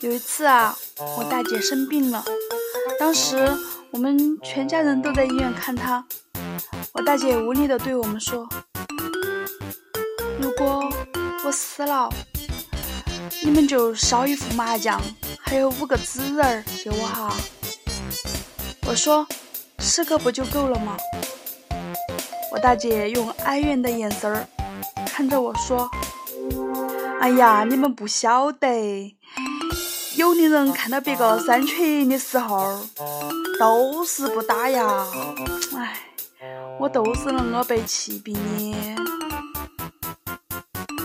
有一次啊，我大姐生病了，当时我们全家人都在医院看她。我大姐无力的对我们说：“如果我死了，你们就烧一副麻将，还有五个纸人儿给我哈。”我说：“十个不就够了吗？”我大姐用哀怨的眼神儿看着我说：“哎呀，你们不晓得，有的人看到别个三缺一的时候，都是不打呀。哎，我都是恁个被气病的。”